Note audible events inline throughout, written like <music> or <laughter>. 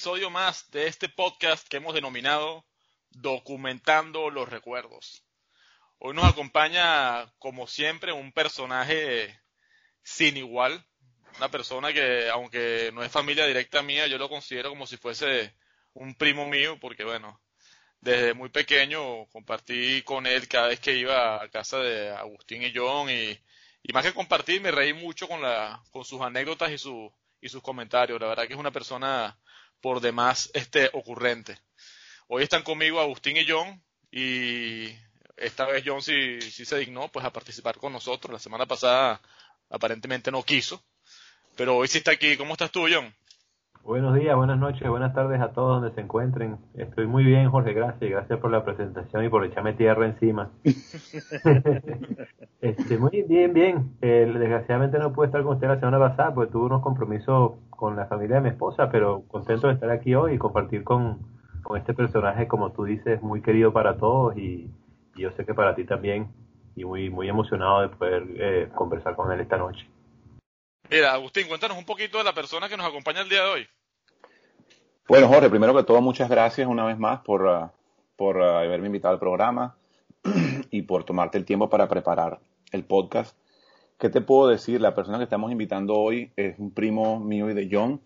episodio más de este podcast que hemos denominado Documentando los Recuerdos. Hoy nos acompaña, como siempre, un personaje sin igual, una persona que, aunque no es familia directa mía, yo lo considero como si fuese un primo mío, porque bueno, desde muy pequeño compartí con él cada vez que iba a casa de Agustín y John y, y más que compartir me reí mucho con, la, con sus anécdotas y, su, y sus comentarios. La verdad que es una persona por demás este, ocurrente. Hoy están conmigo Agustín y John y esta vez John sí, se dignó pues a participar con nosotros. La semana pasada aparentemente no quiso, pero hoy sí está aquí. ¿Cómo estás tú, John? Buenos días, buenas noches, buenas tardes a todos donde se encuentren. Estoy muy bien, Jorge, gracias. Gracias por la presentación y por echarme tierra encima. <laughs> este, muy bien, bien. Eh, desgraciadamente no pude estar con usted la semana pasada porque tuve unos compromisos con la familia de mi esposa, pero contento de estar aquí hoy y compartir con, con este personaje, como tú dices, muy querido para todos y, y yo sé que para ti también. Y muy, muy emocionado de poder eh, conversar con él esta noche. Mira, Agustín, cuéntanos un poquito de la persona que nos acompaña el día de hoy. Bueno, Jorge, primero que todo, muchas gracias una vez más por, uh, por uh, haberme invitado al programa <clears throat> y por tomarte el tiempo para preparar el podcast. ¿Qué te puedo decir? La persona que estamos invitando hoy es un primo mío y de John,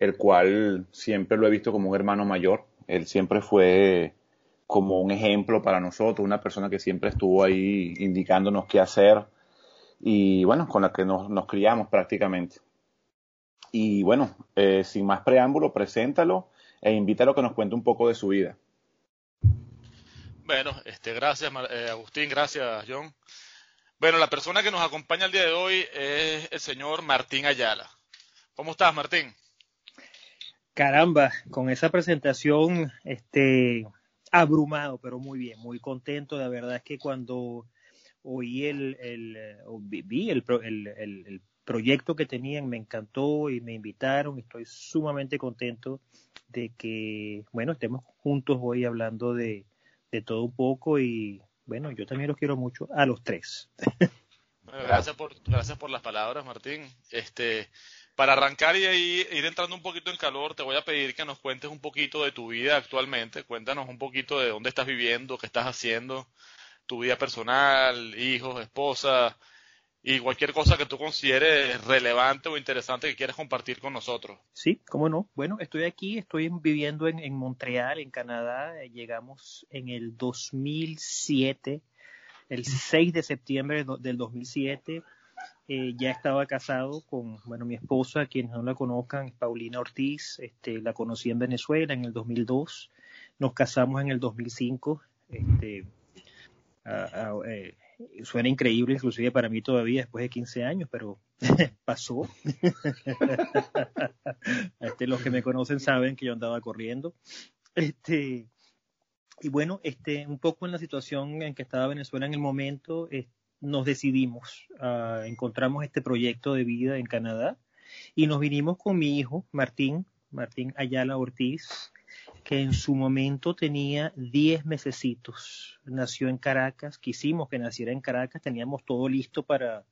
el cual siempre lo he visto como un hermano mayor. Él siempre fue como un ejemplo para nosotros, una persona que siempre estuvo ahí indicándonos qué hacer, y bueno, con la que nos, nos criamos prácticamente. Y bueno, eh, sin más preámbulo, preséntalo e invítalo a que nos cuente un poco de su vida. Bueno, este, gracias eh, Agustín, gracias John. Bueno, la persona que nos acompaña el día de hoy es el señor Martín Ayala. ¿Cómo estás, Martín? Caramba, con esa presentación, este, abrumado, pero muy bien, muy contento. La verdad es que cuando oí el, el, vi el, el, el, proyecto que tenían, me encantó y me invitaron. Estoy sumamente contento de que, bueno, estemos juntos hoy hablando de, de todo un poco y, bueno, yo también los quiero mucho a los tres. gracias por, gracias por las palabras, Martín. Este, para arrancar y ir entrando un poquito en calor, te voy a pedir que nos cuentes un poquito de tu vida actualmente. Cuéntanos un poquito de dónde estás viviendo, qué estás haciendo tu vida personal, hijos, esposa y cualquier cosa que tú consideres relevante o interesante que quieras compartir con nosotros. Sí, cómo no. Bueno, estoy aquí, estoy viviendo en, en Montreal, en Canadá. Llegamos en el 2007, el 6 de septiembre del 2007. Eh, ya estaba casado con, bueno, mi esposa, quienes no la conozcan, Paulina Ortiz, este, la conocí en Venezuela en el 2002, nos casamos en el 2005, este, eh, suena increíble, inclusive para mí todavía después de 15 años, pero <laughs> pasó. <laughs> este, los que me conocen saben que yo andaba corriendo. Este, y bueno, este, un poco en la situación en que estaba Venezuela en el momento, eh, nos decidimos, uh, encontramos este proyecto de vida en Canadá y nos vinimos con mi hijo, Martín, Martín Ayala Ortiz, que en su momento tenía 10 mesecitos. Nació en Caracas, quisimos que naciera en Caracas, teníamos todo listo para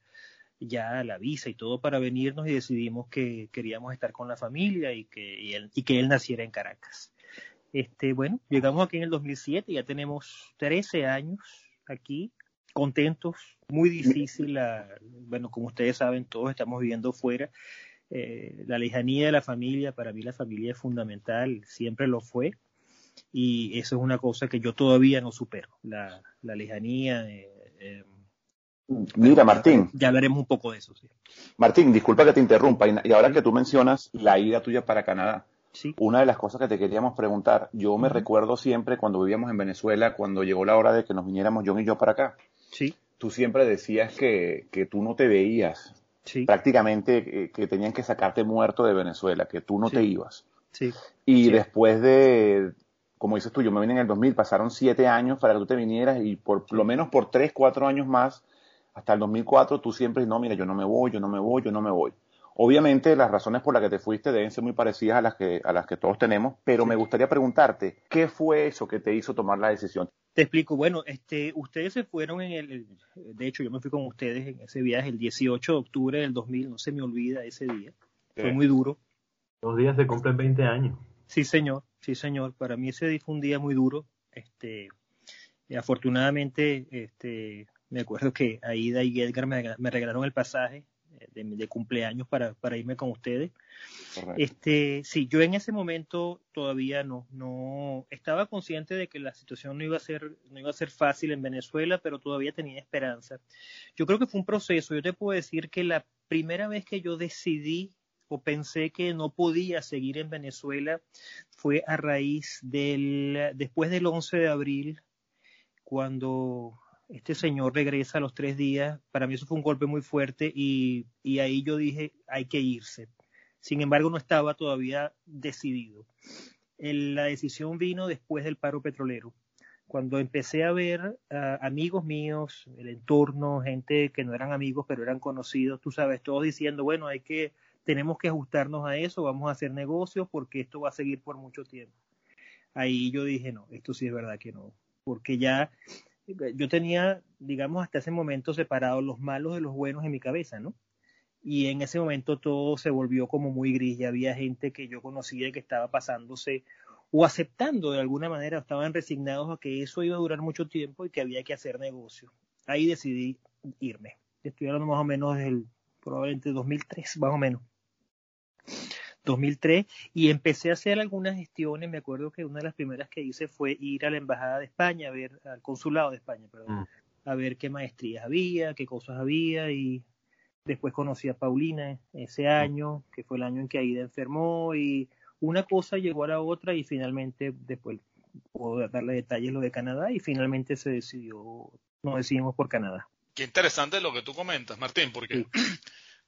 ya la visa y todo para venirnos y decidimos que queríamos estar con la familia y que, y él, que él naciera en Caracas. Este, bueno, llegamos aquí en el 2007, ya tenemos 13 años aquí, contentos, muy difícil, bueno, como ustedes saben, todos estamos viviendo fuera, eh, la lejanía de la familia, para mí la familia es fundamental, siempre lo fue, y eso es una cosa que yo todavía no supero, la, la lejanía. Eh, eh, Mira, Martín. Ya hablaremos un poco de eso. Sí. Martín, disculpa que te interrumpa, y, ahora que tú mencionas la ida tuya para Canadá, sí. una de las cosas que te queríamos preguntar, yo me uh -huh. recuerdo siempre cuando vivíamos en Venezuela, cuando llegó la hora de que nos viniéramos John y yo para acá. Sí. Tú siempre decías que, que tú no te veías Sí. prácticamente que, que, tenían que sacarte muerto de Venezuela, que tú no sí. te ibas. Sí. Y después de, como dices tú, yo me vine en el 2000, pasaron siete años para que tú te vinieras y por lo menos por tres, cuatro años más, hasta el 2004, tú siempre, no, mira, yo no me voy, yo no me voy, yo no me voy. Obviamente las razones por las que te fuiste deben ser muy parecidas a las que, a las que todos tenemos, pero me gustaría preguntarte, ¿qué fue eso que te hizo tomar la decisión? Te explico, bueno, este, ustedes se fueron en el, de hecho yo me fui con ustedes en ese viaje el 18 de octubre del 2000, no se me olvida ese día, sí. fue muy duro. Dos días se cumplen 20 años. Sí, señor, sí, señor. Para mí ese fue un día muy duro. Este, afortunadamente, este, me acuerdo que Aida y Edgar me, regalaron el pasaje eh, de, cumpleaños para, para, irme con ustedes. Este, sí, yo en ese momento todavía no, no estaba consciente de que la situación no iba a ser, no iba a ser fácil en Venezuela, pero todavía tenía esperanza. Yo creo que fue un proceso. Yo te puedo decir que la primera vez que yo decidí o pensé que no podía seguir en Venezuela fue a raíz del, después del 11 de abril, cuando este señor regresa a los tres días, para mí eso fue un golpe muy fuerte y, ahí yo dije, hay que irse. Sin embargo, no estaba todavía decidido. la decisión vino después del paro petrolero. Cuando empecé a ver amigos míos, el entorno, gente que no eran amigos, pero eran conocidos, tú sabes, todos diciendo, bueno, hay que, tenemos que ajustarnos a eso, vamos a hacer negocios porque esto va a seguir por mucho tiempo. Ahí yo dije, no, esto sí es verdad que no, porque ya yo tenía, digamos, hasta ese momento separado los malos de los buenos en mi cabeza, ¿no? Y en ese momento todo se volvió como muy gris. Ya había gente que yo conocía que estaba pasándose o aceptando de alguna manera, estaban resignados a que eso iba a durar mucho tiempo y que había que hacer negocio. Ahí decidí irme. Estoy hablando más o menos desde el, probablemente 2003, más o menos. 2003 y empecé a hacer algunas gestiones. Me acuerdo que una de las primeras que hice fue ir a la Embajada de España, a ver, al Consulado de España, perdón, mm. a ver qué maestrías había, qué cosas había y después conocí a Paulina ese mm. año, que fue el año en que Aida enfermó y una cosa llegó a la otra y finalmente después puedo darle detalles lo de Canadá y finalmente se decidió, nos decidimos por Canadá. Qué interesante lo que tú comentas, Martín, porque Sí,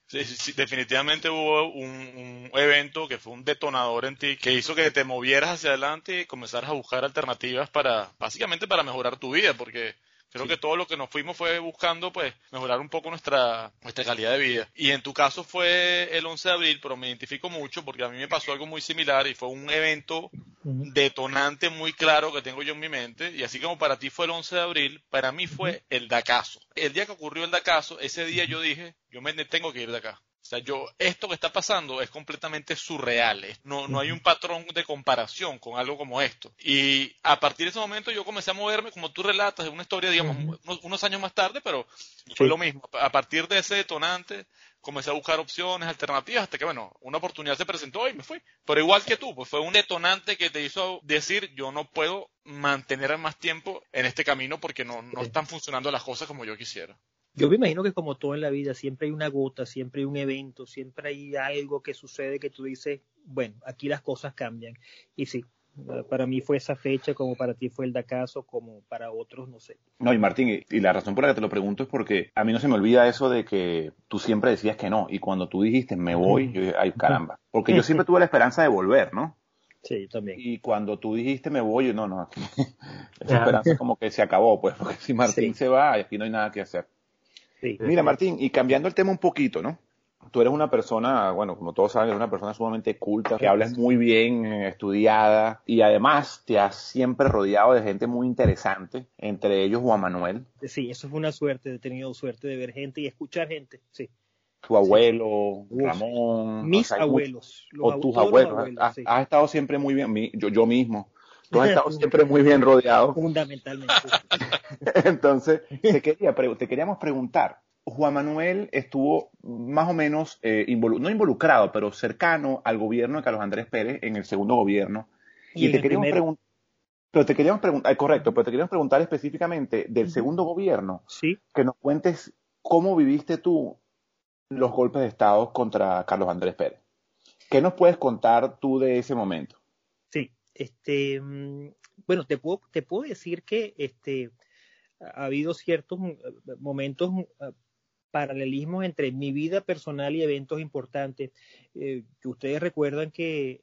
sí, definitivamente hubo un, evento que fue un detonador en ti que hizo que te movieras hacia adelante y comenzaras a buscar alternativas para, básicamente para mejorar tu vida, porque Creo que todo lo que nos fuimos fue buscando, pues, mejorar un poco nuestra, nuestra calidad de vida. Y en tu caso fue el 11 de abril, pero me identifico mucho porque a mí me pasó algo muy similar y fue un evento detonante muy claro que tengo yo en mi mente. Y así como para ti fue el 11 de abril, para mí fue el Dacaso. El día que ocurrió el Dacaso, ese día yo dije, yo me tengo que ir de acá. O sea, yo, esto que está pasando es completamente surreal. No, no hay un patrón de comparación con algo como esto. Y a partir de ese momento yo comencé a moverme, como tú relatas, de una historia, digamos, unos, años más tarde, pero fue lo mismo. A partir de ese detonante, comencé a buscar opciones, alternativas, hasta que, bueno, una oportunidad se presentó y me fui. Pero igual que tú, pues fue un detonante que te hizo decir, yo no puedo mantener más tiempo en este camino porque no, no están funcionando las cosas como yo quisiera. Yo me imagino que como todo en la vida, siempre hay una gota, siempre hay un evento, siempre hay algo que sucede que tú dices, bueno, aquí las cosas cambian. Y sí, para mí fue esa fecha, como para ti fue el Dacaso, como para otros, no sé. No, y Martín, y la razón por la que te lo pregunto es porque a mí no se me olvida eso de que tú siempre decías que no, y cuando tú dijiste me voy, yo dije, ay caramba, porque yo siempre <laughs> tuve la esperanza de volver, ¿no? Sí, también. Y cuando tú dijiste me voy, yo no, no, aquí, <laughs> esa esperanza como que se acabó, pues, porque si Martín se va, aquí no hay nada que hacer. Mira, Martín, y cambiando el tema un poquito, ¿no? Tú eres una persona, bueno, como todos saben, eres una persona sumamente culta, que hablas muy bien, estudiada, y además te has siempre rodeado de gente muy interesante, entre ellos Juan Manuel. Sí, eso fue una suerte, he tenido suerte de ver gente y escuchar gente, sí. Tu abuelo, Ramón. Mis abuelos. o tus abuelos. has, estado siempre muy bien, yo, yo mismo. Tú has estado siempre muy bien rodeado. Fundamentalmente. <laughs> Entonces, te, quería, te queríamos preguntar, Juan Manuel estuvo más o menos, eh, no involucrado, pero cercano al gobierno de Carlos Andrés Pérez en el segundo gobierno. Y, te queríamos preguntar, pero te queríamos preguntar, eh, correcto, pero te queríamos preguntar específicamente del segundo gobierno, ¿Sí? que nos cuentes cómo viviste tú los golpes de Estado contra Carlos Andrés Pérez. ¿Qué nos puedes contar tú de ese momento? Este, mm, bueno, te puedo, decir que este, ha habido ciertos mm, momentos, mm, ah, paralelismos entre mi vida personal y eventos importantes. Eh, ustedes recuerdan que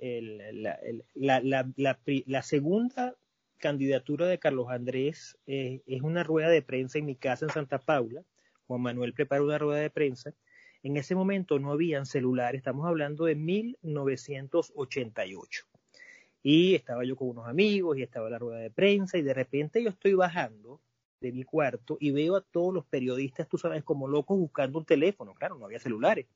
la, segunda candidatura de Carlos Andrés eh, es una rueda de prensa en mi casa en Santa Paula. Juan Manuel prepara una rueda de prensa. En ese momento no habían celulares, estamos hablando de 1988. Y estaba yo con unos amigos y estaba la rueda de prensa y de repente yo estoy bajando de mi cuarto y veo a todos los periodistas, tú sabes, como locos buscando un teléfono. Claro, no había celulares.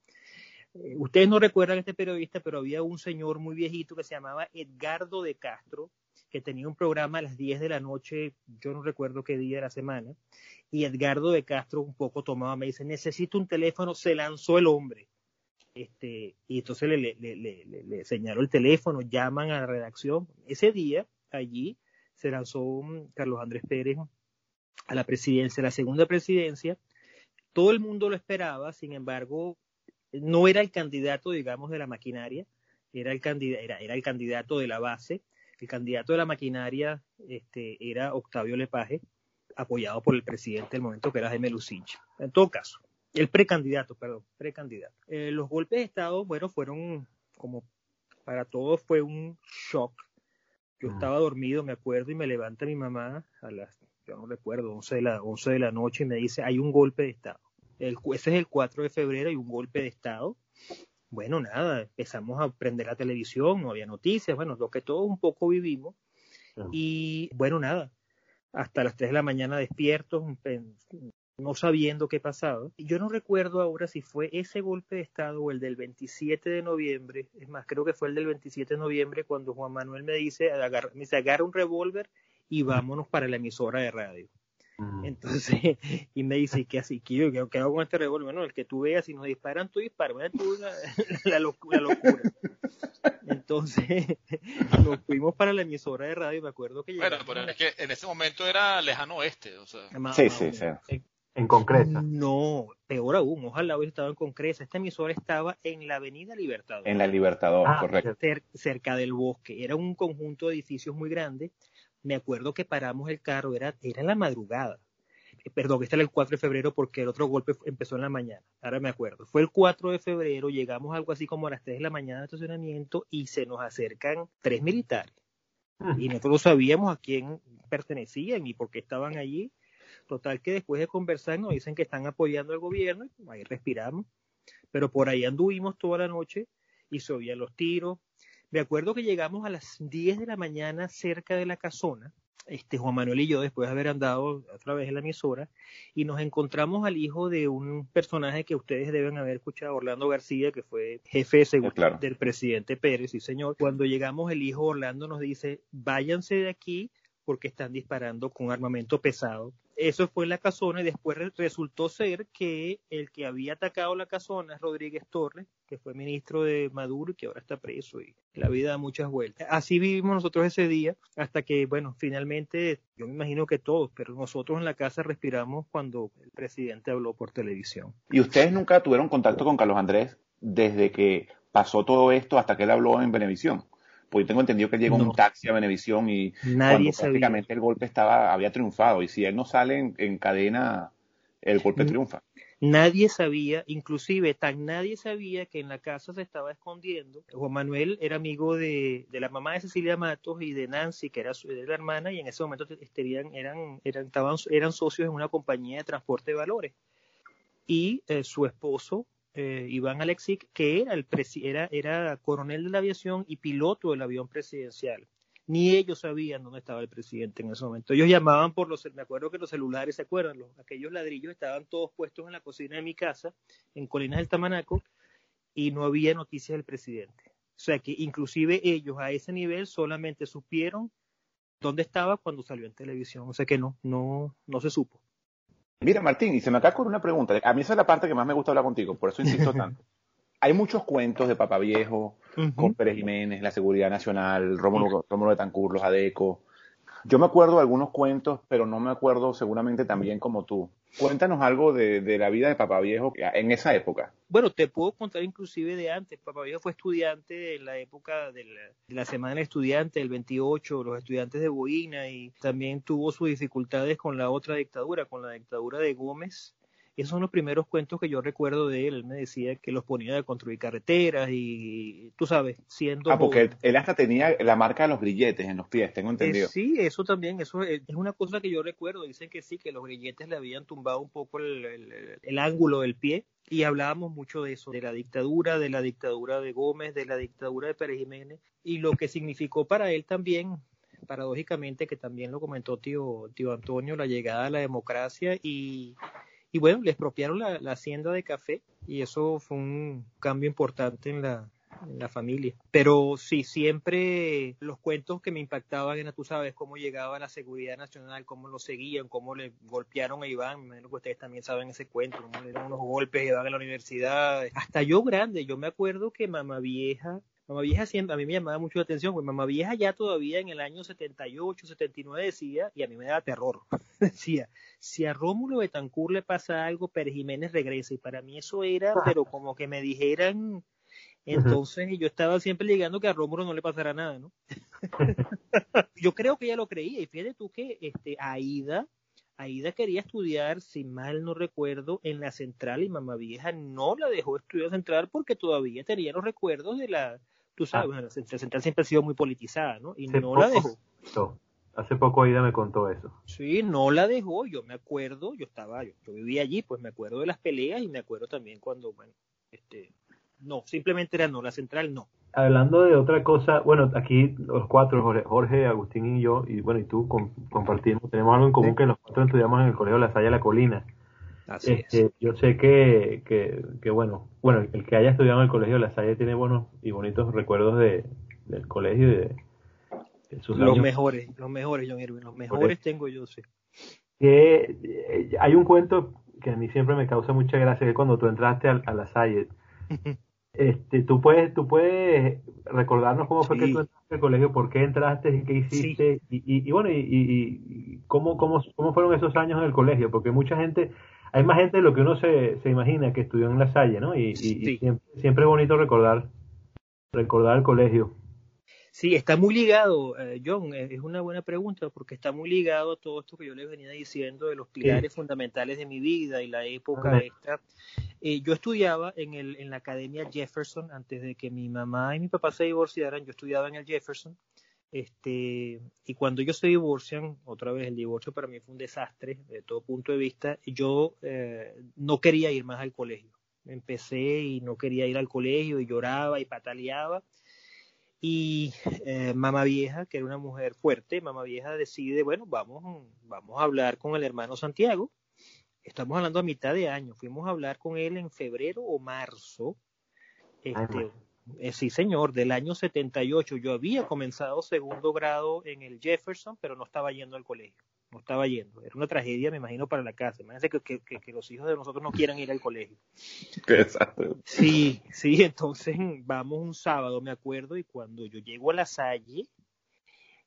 Eh, ustedes no recuerdan a este periodista, pero había un señor muy viejito que se llamaba Edgardo de Castro, que tenía un programa a las 10 de la noche, yo no recuerdo qué día de la semana, y Edgardo de Castro un poco tomaba, me dice, necesito un teléfono, se lanzó el hombre. Este, y entonces le, le, señaló el teléfono, llaman a la redacción. Ese día, allí, se lanzó Carlos Andrés Pérez a la presidencia, la segunda presidencia. Todo el mundo lo esperaba, sin embargo, no era el candidato, digamos, de la maquinaria, era el, candidato, era, era el candidato de la base. El candidato de la maquinaria este, era Octavio Lepaje, apoyado por el presidente del momento, que era Jaime Lucinch. En todo caso, el precandidato, perdón, precandidato. Eh, los golpes de Estado, bueno, fueron como para todos fue un shock. Yo estaba dormido, me acuerdo, y me levanta mi mamá a las, yo no recuerdo, 11 de la, 11 de la noche y me dice, hay un golpe de Estado. El, ese es el 4 de febrero, hay un golpe de Estado. Bueno, nada, empezamos a prender la televisión, no había noticias, bueno, lo que todos un poco vivimos. Y bueno, nada, hasta las 3 de la mañana despiertos, no sabiendo qué pasaba. Yo no recuerdo ahora si fue ese golpe de Estado o el del 27 de noviembre, es más, creo que fue el del 27 de noviembre cuando Juan Manuel me dice, agarra, me dice, agarra un revólver y vámonos para la emisora de radio. Entonces, <laughs> y me dice, ¿qué así? ¿Qué, yo, ¿qué hago con este revólver? Bueno, el que tú veas, si nos disparan, tú disparas. la, <laughs> la, locura. Entonces, <laughs> nos fuimos para la emisora de radio, me acuerdo que Bueno, pero es que en ese momento era lejano oeste, o sea. sí, sí, sí. En Concreta. No, peor aún, ojalá hubiera estado en Concreta. Esta emisora estaba en la Avenida Libertador. En la Libertador, ah, correcto. cerca del bosque. Era un conjunto de edificios muy grande me acuerdo que paramos el carro, era, era en la madrugada. Eh, perdón, este era el 4 de febrero porque el otro golpe empezó en la mañana. Ahora me acuerdo. Fue el 4 de febrero, llegamos algo así como a las 3 de la mañana de estacionamiento y se nos acercan tres militares. Y nosotros sabíamos a quién pertenecían y por qué estaban allí. Total que después de conversar nos dicen que están apoyando al gobierno, ahí respiramos. Pero por ahí anduvimos toda la noche y se oían los tiros, me acuerdo que llegamos a las 10 de la mañana cerca de la casona, este, Juan Manuel y yo, después de haber andado otra vez en la emisora, y nos encontramos al hijo de un personaje que ustedes deben haber escuchado, Orlando García, que fue jefe de seguridad del presidente Pérez, sí señor. Cuando llegamos, el hijo Orlando nos dice, váyanse de aquí porque están disparando con armamento pesado eso fue la casona y después resultó ser que el que había atacado la casona es Rodríguez Torres, que fue ministro de Maduro y que ahora está preso y la vida da muchas vueltas. Así vivimos nosotros ese día hasta que, bueno, finalmente, yo me imagino que todos, pero nosotros en la casa respiramos cuando el presidente habló por televisión. ¿Y ustedes nunca tuvieron contacto con Carlos Andrés desde que pasó todo esto hasta que él habló en Venevisión? Pues yo tengo entendido que llegó un taxi a Benevisión y Nadie cuando prácticamente el golpe estaba había triunfado y si él no sale en, cadena el golpe triunfa. Nadie sabía, inclusive tan nadie sabía que en la casa se estaba escondiendo. Juan Manuel era amigo de, de la mamá de Cecilia Matos y de Nancy, que era, su, la hermana, y en ese momento estarían, eran, eran, estaban, eran socios en una compañía de transporte de valores. Y eh, su esposo eh, Iván Alexic, que era, el era, era coronel de la aviación y piloto del avión presidencial. Ni ellos sabían dónde estaba el presidente en ese momento. Ellos llamaban por los, me acuerdo que los celulares, ¿se acuerdan? Los, aquellos ladrillos estaban todos puestos en la cocina de mi casa, en Colinas del Tamanaco, y no había noticias del presidente. O sea que inclusive ellos a ese nivel solamente supieron dónde estaba cuando salió en televisión. O sea que no, no, no se supo. Mira, Martín, y se me acaba con una pregunta. A mí esa es la parte que más me gusta hablar contigo, por eso insisto <laughs> tanto. Hay muchos cuentos de Papá Viejo, con Pérez Jiménez, la Seguridad Nacional, Rómulo, Rómulo Tancur, los ADECO, yo me acuerdo de algunos cuentos, pero no me acuerdo seguramente también como tú. Cuéntanos algo de, la vida de Papá Viejo en esa época. Bueno, te puedo contar inclusive de antes. Papá Viejo fue estudiante en la época de la, Semana del Estudiante, el 28, los estudiantes de Boina, y también tuvo sus dificultades con la otra dictadura, con la dictadura de Gómez esos son los primeros cuentos que yo recuerdo de él. Él me decía que los ponía a construir carreteras y, tú sabes, siendo... Ah, porque él, hasta tenía la marca de los grilletes en los pies, tengo entendido. Eh, sí, eso también, eso es, una cosa que yo recuerdo. Dicen que sí, que los grilletes le habían tumbado un poco el, ángulo del pie y hablábamos mucho de eso, de la dictadura, de la dictadura de Gómez, de la dictadura de Pérez Jiménez y lo que significó para él también paradójicamente, que también lo comentó tío, tío Antonio, la llegada a la democracia y, y bueno, le expropiaron la, la hacienda de café y eso fue un cambio importante en la, en la familia. Pero sí, siempre los cuentos que me impactaban eran, tú sabes, cómo llegaba la seguridad nacional, cómo lo seguían, cómo le golpearon a Iván. Me imagino que ustedes también saben ese cuento, le dieron unos golpes a Iván en la universidad. Hasta yo grande, yo me acuerdo que mamá vieja Mamá Vieja siempre, a mí me llamaba mucho la atención, porque Mamá Vieja ya todavía en el año 78, 79 decía, y a mí me daba terror, <laughs> decía, si a Rómulo Betancourt le pasa algo, Pérez Jiménez regresa, y para mí eso era, pero como que me dijeran, entonces yo estaba siempre llegando que a Rómulo no le pasara nada, ¿no? <laughs> yo creo que ella lo creía, y fíjate tú que este, Aida, Aida quería estudiar, si mal no recuerdo, en la central y mamá vieja no la dejó estudiar central porque todavía tenía los recuerdos de la, tú sabes, ah. la central siempre ha sido muy politizada, ¿no? Y no la dejó. Hace poco Aida me contó eso. Sí, no la dejó, yo me acuerdo, yo estaba, yo, yo vivía allí, pues me acuerdo de las peleas y me acuerdo también cuando, bueno, este, no, simplemente era no, la central no. Hablando de otra cosa, bueno, aquí los cuatro, Jorge, Agustín y yo, y bueno, y tú compartimos, tenemos algo en común que los cuatro estudiamos en el Colegio La Salle La Colina. Así este, Yo sé que, que, que, bueno, bueno, el que haya estudiado en el colegio La Salle tiene buenos y bonitos recuerdos de, del colegio y de, sus Los mejores, los mejores, John Irving, los mejores tengo yo, sí. Que eh, hay un cuento que a mí siempre me causa mucha gracia, que cuando tú entraste a, La Salle, <laughs> este, tú puedes, tú puedes recordarnos cómo fue que tú entraste al colegio, por qué entraste y qué hiciste, y, y, bueno, y, y, cómo, cómo, cómo fueron esos años en el colegio, porque mucha gente hay más gente de lo que uno se, se imagina que estudió en la Salle, ¿no? Y, siempre, siempre, es bonito recordar, recordar el colegio. Sí, está muy ligado, eh, John, eh, es una buena pregunta porque está muy ligado a todo esto que yo les venía diciendo de los pilares fundamentales de mi vida y la época esta. Eh, yo estudiaba en, el, en la Academia Jefferson antes de que mi mamá y mi papá se divorciaran, yo estudiaba en el Jefferson este, y cuando ellos se divorcian, otra vez el divorcio para mí fue un desastre de todo punto de vista, yo eh, no quería ir más al colegio. Empecé y no quería ir al colegio y lloraba y pataleaba. Y eh, mamá vieja, que era una mujer fuerte, mamá vieja decide, bueno, vamos, vamos a hablar con el hermano Santiago. Estamos hablando a mitad de año. Fuimos a hablar con él en febrero o marzo. Este, eh, sí, señor, del año 78. Yo había comenzado segundo grado en el Jefferson, pero no estaba yendo al colegio. No estaba yendo. Era una tragedia, me imagino, para la casa. Imagínense que, que, que los hijos de nosotros no quieran ir al colegio. Exacto. Sí, sí, entonces vamos un sábado, me acuerdo, y cuando yo llego a la Salle,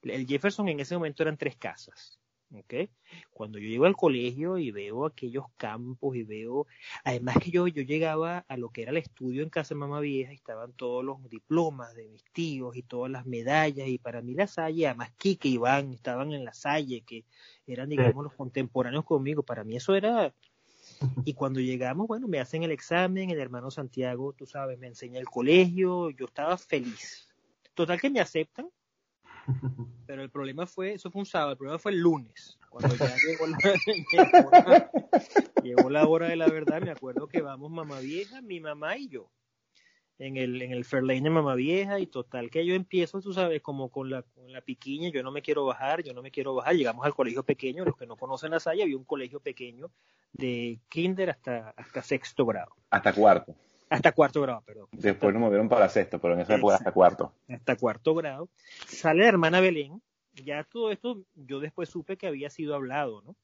el Jefferson en ese momento eran tres casas. ¿Okay? Cuando yo llego al colegio y veo aquellos campos y veo, además que yo, yo llegaba a lo que era el estudio en casa de mamá vieja y estaban todos los diplomas de mis tíos y todas las medallas y para mí la Salle, además Kike y Iván estaban en la Salle, que eran digamos los contemporáneos conmigo, para mí eso era... Y cuando llegamos, bueno, me hacen el examen, el hermano Santiago, tú sabes, me enseña el colegio, yo estaba feliz. Total que me aceptan, <laughs> pero el problema fue, eso fue un sábado, el problema fue el lunes, cuando ya <laughs> llegó la, llegó la, hora de la verdad, me acuerdo que vamos mamá vieja, mi mamá y yo, en el, en el Fairlane de mamá vieja, y total que yo empiezo, tú sabes, como con la, con la piquiña, yo no me quiero bajar, yo no me quiero bajar, llegamos al colegio pequeño, los que no conocen la Salle, había un colegio pequeño de kinder hasta, hasta sexto grado. Hasta cuarto. Hasta cuarto grado, perdón. Después nos movieron para sexto, pero en esa época hasta cuarto. Hasta cuarto grado. Sale la hermana Belén. Ya todo esto yo después supe que había sido hablado, ¿no?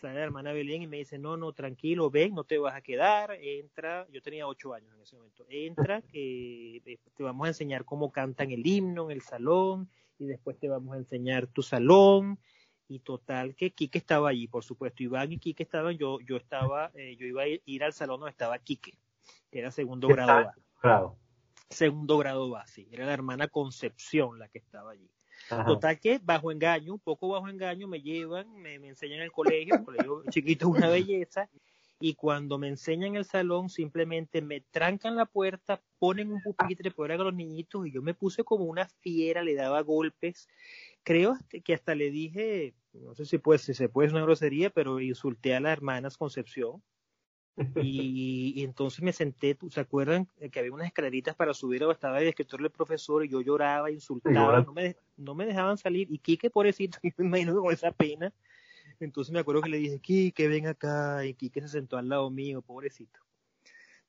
Sale la hermana Belén y me dice, no, no, tranquilo, ven, no te vas a quedar, entra, yo tenía ocho años en ese momento, entra, que te vamos a enseñar cómo cantan el himno en el salón, y después te vamos a enseñar tu salón, y total que Quique estaba allí, por supuesto, Iván y Quique estaban, yo, yo estaba, eh, yo iba a ir al salón donde estaba Quique que era segundo grado Grado. Segundo grado base. Era la hermana Concepción la que estaba allí. Total que bajo engaño, un poco bajo engaño, me llevan, me, enseñan el colegio, el colegio <laughs> chiquito una belleza, y cuando me enseñan el salón simplemente me trancan la puerta, ponen un pupitre por a los niñitos y yo me puse como una fiera, le daba golpes. Creo que hasta le dije, no sé si puede, si se puede, es una grosería, pero insulté a las hermanas Concepción y, entonces me senté, ¿se acuerdan que había unas escaleritas para subir o estaba el escritorio del profesor y yo lloraba, insultaba, no me, no me dejaban salir. Y Quique, pobrecito, <laughs> yo me imagino con esa pena, Entonces me acuerdo que le dije, Quique, ven acá, y Quique se sentó al lado mío, pobrecito.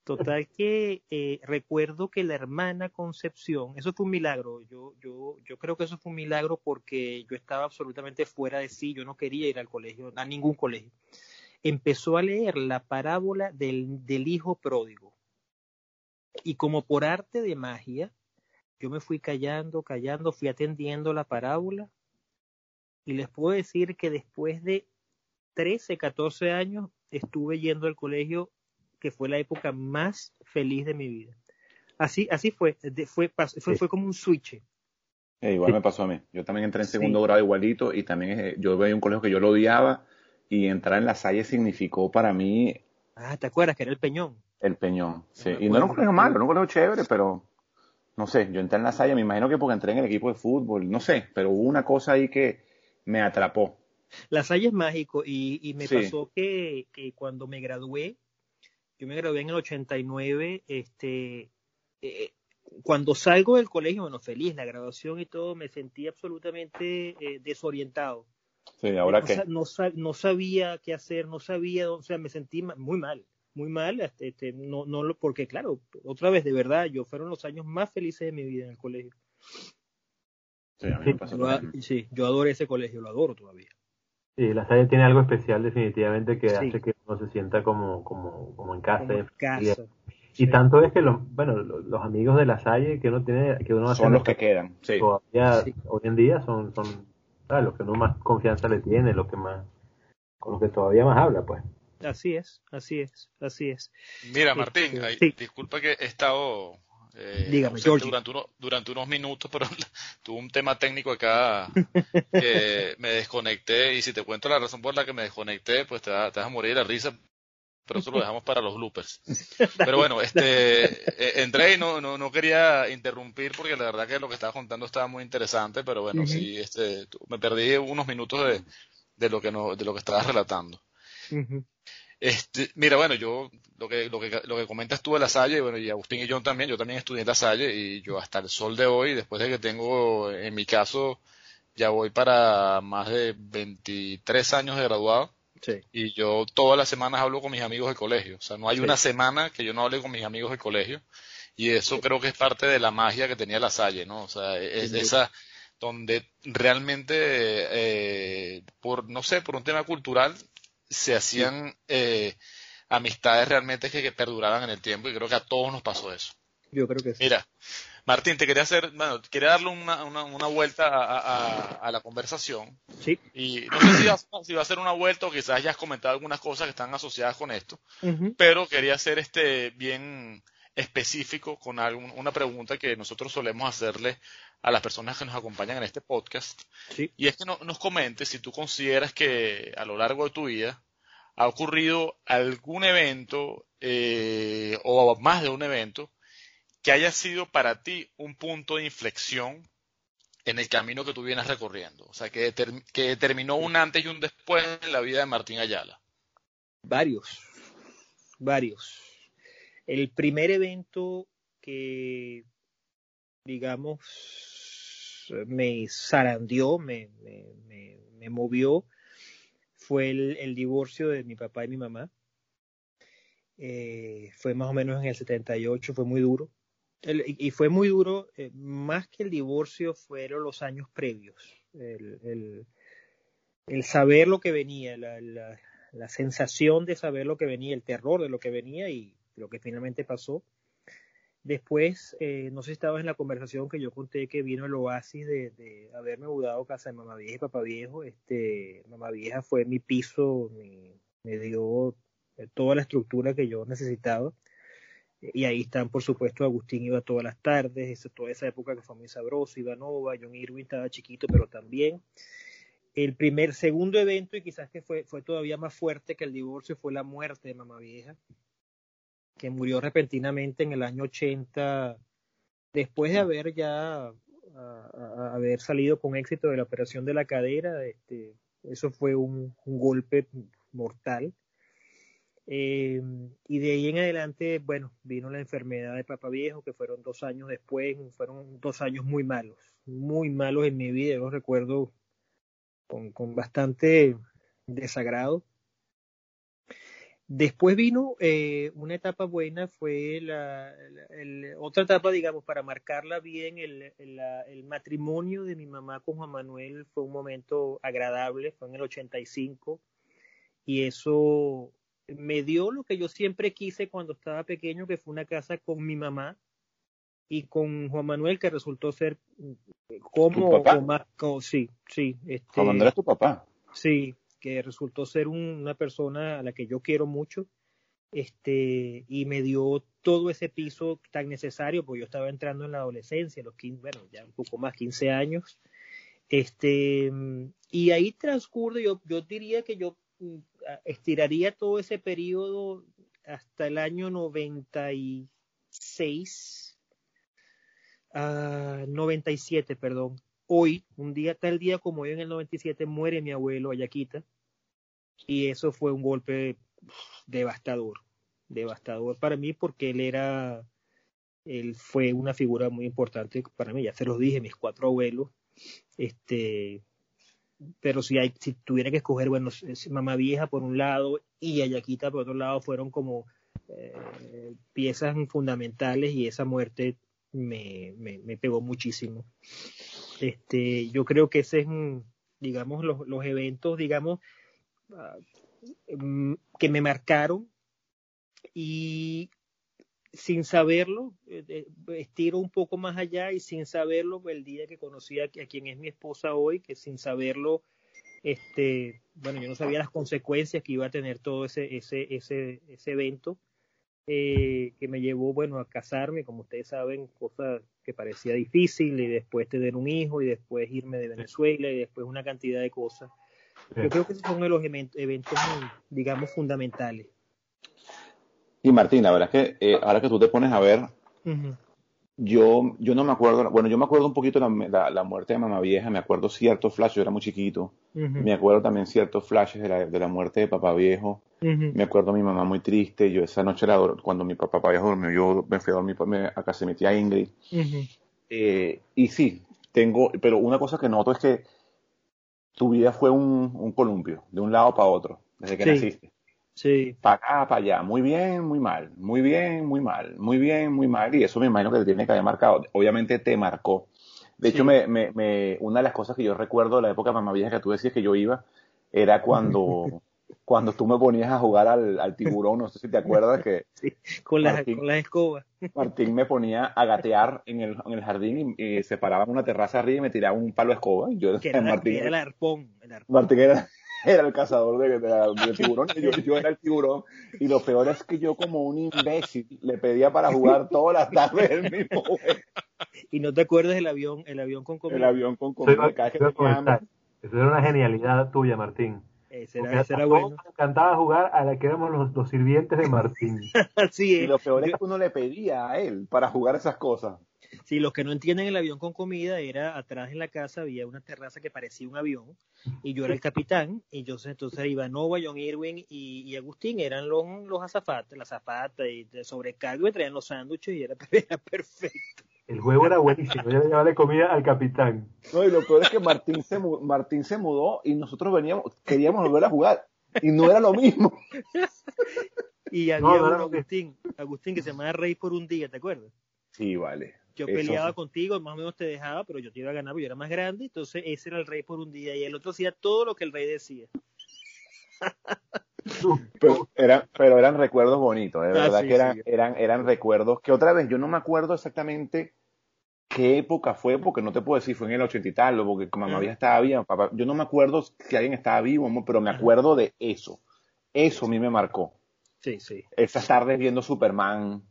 Total que eh, recuerdo que la hermana Concepción, eso fue un milagro, yo, yo, yo creo que eso fue un milagro porque yo estaba absolutamente fuera de sí, yo no quería ir al colegio, a ningún colegio. Empezó a leer la parábola del, del hijo pródigo. Y como por arte de magia, yo me fui callando, callando, fui atendiendo la parábola y les puedo decir que después de 13, 14 años estuve yendo al colegio que fue la época más feliz de mi vida. Así, así fue, fue, fue, fue como un switch. Eh, igual me pasó a mí. Yo también entré en segundo grado igualito y también eh, yo veía un colegio que yo lo odiaba y entrar en la Salle significó para mí... Ah, ¿te acuerdas que era el Peñón? El Peñón, sí. y no era un colegio malo, era un colegio chévere, pero no sé, yo entré en la Salle, me imagino que porque entré en el equipo de fútbol, no sé, pero hubo una cosa ahí que me atrapó. La Salle es mágico y, y me pasó que, que cuando me gradué, yo me gradué en el 89, este, eh, cuando salgo del colegio, bueno, feliz, la graduación y todo, me sentí absolutamente eh, desorientado. Sí, ¿ahora no, qué? No, no, sabía qué hacer, no sabía, o sea, me sentí muy mal, muy mal, este, este, no, no, porque claro, otra vez, de verdad, yo fueron los años más felices de mi vida en el colegio. Sí, a mí me pasó yo, sí, yo adoro ese colegio, lo adoro todavía. Sí, la Salle tiene algo especial definitivamente que hace que uno se sienta como, como, como en casa. Como en casa. Y sí. tanto es que los, bueno, los amigos de la Salle que uno tiene, que uno son los que quedan, sí. Todavía, sí. hoy en día son, son ¿sabes? los que uno más confianza le tiene, los que más, con los que todavía más habla, pues. Así es, así es, así es. Mira, Martín, este, disculpa que he estado eh, Dígame, durante, uno, durante, unos minutos, <laughs> pero tuve un tema técnico acá <laughs> que me desconecté y si te cuento la razón por la que me desconecté, pues te, va, te vas a morir de la risa, pero eso lo dejamos para los bloopers. <laughs> Pero bueno, este, eh, entré y no, no, no, quería interrumpir porque la verdad que lo que estabas contando estaba muy interesante, pero bueno, uh -huh. sí, este, me perdí unos minutos de, de, lo, que no, de lo que estabas relatando. Uh -huh. Este, mira, bueno, yo lo que, lo que, lo que comentas tú de la Salle, bueno, y Agustín y yo también, yo también estudié en la Salle y yo hasta el sol de hoy, después de que tengo, en mi caso, ya voy para más de 23 años de graduado. Sí. Y yo todas las semanas hablo con mis amigos de colegio. O sea, no hay sí. una semana que yo no hable con mis amigos de colegio. Y eso sí. creo que es parte de la magia que tenía la Salle, ¿no? O sea, es esa donde realmente, eh, por, no sé, por un tema cultural, se hacían eh, amistades realmente que, que, perduraban en el tiempo y creo que a todos nos pasó eso. Yo creo que sí. Mira, Martín, te quería hacer, bueno, quería darle una, una, una vuelta a, a, a, la conversación. Sí. Y no sé si va, si va, a ser una vuelta o quizás hayas comentado algunas cosas que están asociadas con esto, uh -huh. pero quería ser este bien específico con algún, una pregunta que nosotros solemos hacerle a las personas que nos acompañan en este podcast. Sí. Y es que no, nos comentes si tú consideras que a lo largo de tu vida ha ocurrido algún evento eh, o más de un evento que haya sido para ti un punto de inflexión en el camino que tú vienes recorriendo. O sea, que, determ que determinó un antes y un después en la vida de Martín Ayala. Varios, varios. El primer evento que, digamos, me zarandeó, me, me, me, me movió, fue el, el, divorcio de mi papá y mi mamá. Eh, fue más o menos en el 78, fue muy duro. Y fue muy duro, eh, más que el divorcio, fueron los años previos. El, el, saber lo que venía, la, la, sensación de saber lo que venía, el terror de lo que venía y lo que finalmente pasó. Después, eh, no sé si estabas en la conversación que yo conté que vino el oasis de, de haberme mudado a casa de mamá vieja y papá viejo. Este, mamá vieja fue mi piso, mi, me dio toda la estructura que yo necesitaba. Y ahí están, por supuesto, Agustín iba todas las tardes, toda esa época que fue muy sabrosa, Ivanova, John Irwin estaba chiquito, pero también. El primer, segundo evento, y quizás que fue, fue todavía más fuerte que el divorcio, fue la muerte de mamá vieja que murió repentinamente en el año 80, después de haber ya haber salido con éxito de la operación de la cadera, este, eso fue un golpe mortal. Eh, y de ahí en adelante, bueno, vino la enfermedad de Papá Viejo, que fueron dos años después, fueron dos años muy malos, muy malos en mi vida, yo los recuerdo con, con bastante desagrado. Después vino eh, una etapa buena, fue la, otra etapa, digamos, para marcarla bien, el, el, matrimonio de mi mamá con Juan Manuel fue un momento agradable, fue en el 85, y eso me dio lo que yo siempre quise cuando estaba pequeño, que fue una casa con mi mamá y con Juan Manuel, que resultó ser como, más, sí, sí. Este, Juan Manuel es tu papá. Sí, que resultó ser una persona a la que yo quiero mucho, este, y me dio todo ese piso tan necesario, porque yo estaba entrando en la adolescencia, los 15, bueno, ya un poco más, 15 años, este, y ahí transcurre, yo, yo diría que yo estiraría todo ese periodo hasta el año 96, uh, 97, perdón, hoy, un día, tal día como hoy en el 97, muere mi abuelo Ayaquita. Y eso fue un golpe devastador, devastador para mí porque él era, él fue una figura muy importante para mí, ya se los dije, mis cuatro abuelos. Este, pero si, hay, si tuviera que escoger, bueno, mamá vieja por un lado y Ayaquita por otro lado, fueron como eh, piezas fundamentales y esa muerte me, me, me pegó muchísimo. Este, yo creo que ese es, digamos, los, los eventos, digamos, ah, mm, que me marcaron y sin saberlo, eh, estiro un poco más allá y sin saberlo, el día que conocí a, a, quien es mi esposa hoy, que sin saberlo, este, bueno, yo no sabía las consecuencias que iba a tener todo ese, ese, ese, ese evento, eh, que me llevó, bueno, a casarme, como ustedes saben, cosa que parecía difícil, y después tener un hijo, y después irme de Venezuela, y después una cantidad de cosas. Yo creo que esos son los eventos, digamos, fundamentales. Y Martín, la verdad es que eh, ahora que tú te pones a ver, yo, yo no me acuerdo, bueno, yo me acuerdo un poquito la, la, muerte de mamá vieja, me acuerdo ciertos flashes, yo era muy chiquito, me acuerdo también ciertos flashes de la, de la muerte de papá viejo, me acuerdo a mi mamá muy triste, yo esa noche era, cuando mi papá, viejo durmió, yo me fui a dormir a casa de mi tía Ingrid, eh, y sí, tengo, pero una cosa que noto es que tu vida fue un, un columpio, de un lado para otro, desde que naciste. Sí. Para acá, para allá. Muy bien, muy mal. Muy bien, muy mal. Muy bien, muy mal. Y eso me imagino que te tiene que haber marcado. Obviamente te marcó. De hecho, me, me, me, una de las cosas que yo recuerdo de la época mamá vieja que tú decías que yo iba, era cuando, <laughs> cuando tú me ponías a jugar al, al tiburón, no sé si te acuerdas que... <laughs> Sí, con las con la escobas. <laughs> Martín me ponía a gatear en el, en el jardín y, se paraba en una terraza arriba y me tiraba un palo de escoba. Y yo, que era, Martín, era el arpón. El arpón. Martín era, <laughs> era el cazador de, de, tiburón, yo, yo, era el tiburón, y lo peor es que yo como un imbécil le pedía para jugar todas las tardes el mismo Y no te acuerdas del avión, el avión con comida. El avión con comida. Eso era una genialidad tuya, Martín. Ese era, ese era bueno. Nos encantaba jugar a la que éramos los, los sirvientes de Martín. <laughs> sí, y lo peor es que uno le pedía a él para jugar esas cosas. Sí, los que no entienden el avión con comida era atrás en la casa había una terraza que parecía un avión y yo era el capitán y yo entonces iba Nova, John Irwin y, Agustín eran los, los azafatas, la zapata y de sobrecargo y traían los sándwiches y era, <laughs> perfecto. El juego era buenísimo, yo le llevaba comida al capitán. No, y lo peor es que Martín se, Martín se mudó y nosotros veníamos, queríamos volver a jugar y no era lo mismo. <laughs> y había un Agustín, Agustín que se llamaba Rey por un día, ¿te acuerdas? Sí, vale. Yo peleaba contigo, más o menos te dejaba, pero yo te iba a ganar, porque yo era más grande, entonces ese era el rey por un día y el otro hacía todo lo que el rey decía. pero, pero eran recuerdos bonitos, de ah, verdad que eran, eran, eran recuerdos que otra vez yo no me acuerdo exactamente qué época fue, porque no te puedo decir, fue en el ochenta y tal, o porque mamá había estaba viva, papá, yo no me acuerdo si alguien estaba vivo, pero me acuerdo de eso. Eso a mí me marcó. Sí, sí. Esas tardes viendo Superman,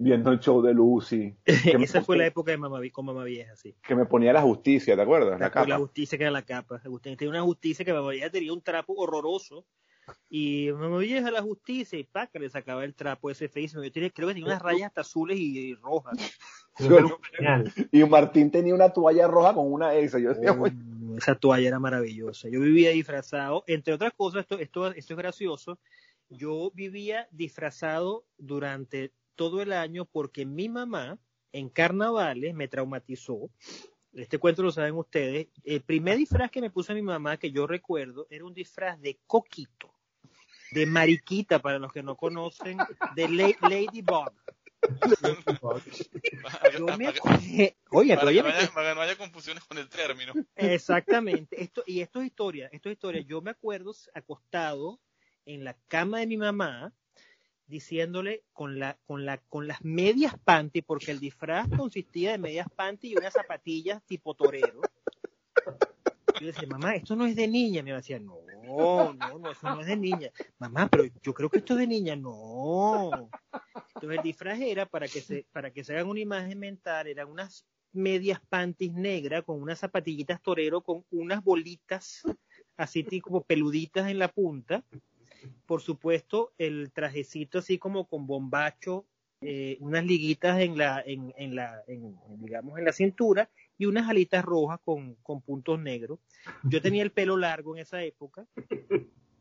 viendo el show de Lucy. <laughs> Esa fue la época de mamá, con mamá vieja, sí. Que me ponía la justicia, ¿te acuerdas? La, capa. la justicia que era la capa. Tenía una justicia que mamá vieja tenía un trapo horroroso. Y mamá vieja la justicia y paca le sacaba el trapo ese feísimo. Yo tenía, creo que tenía unas rayas hasta azules y, rojas. <laughs> y Martín tenía una toalla roja con una esa. Yo decía, esa toalla era maravillosa. Yo vivía disfrazado, entre otras cosas, esto, esto, esto es gracioso. Yo vivía disfrazado durante todo el año porque mi mamá en carnavales me traumatizó Este cuento lo saben ustedes. El primer disfraz que me puso mi mamá, que yo recuerdo, era un disfraz de coquito, de mariquita, para los que no conocen, de Ladybug. Yo me Oye, para, que no haya, para que no haya confusiones con el término. Exactamente. Esto, y esto es historia, esto es historia. Yo me acuerdo acostado en la cama de mi mamá, diciéndole con la con la con las medias panty porque el disfraz consistía de medias panty y unas zapatillas tipo torero. Yo decía mamá esto no es de niña me decía no no no eso no es de niña mamá pero yo creo que esto es de niña no entonces el disfraz era para que se para que se hagan una imagen mental eran unas medias panties negras con unas zapatillitas torero con unas bolitas así como peluditas en la punta por supuesto, el trajecito así como con bombacho, eh, unas liguitas en la, en, en la, en, digamos, en la cintura y unas alitas rojas con, con puntos negros. Yo tenía el pelo largo en esa época,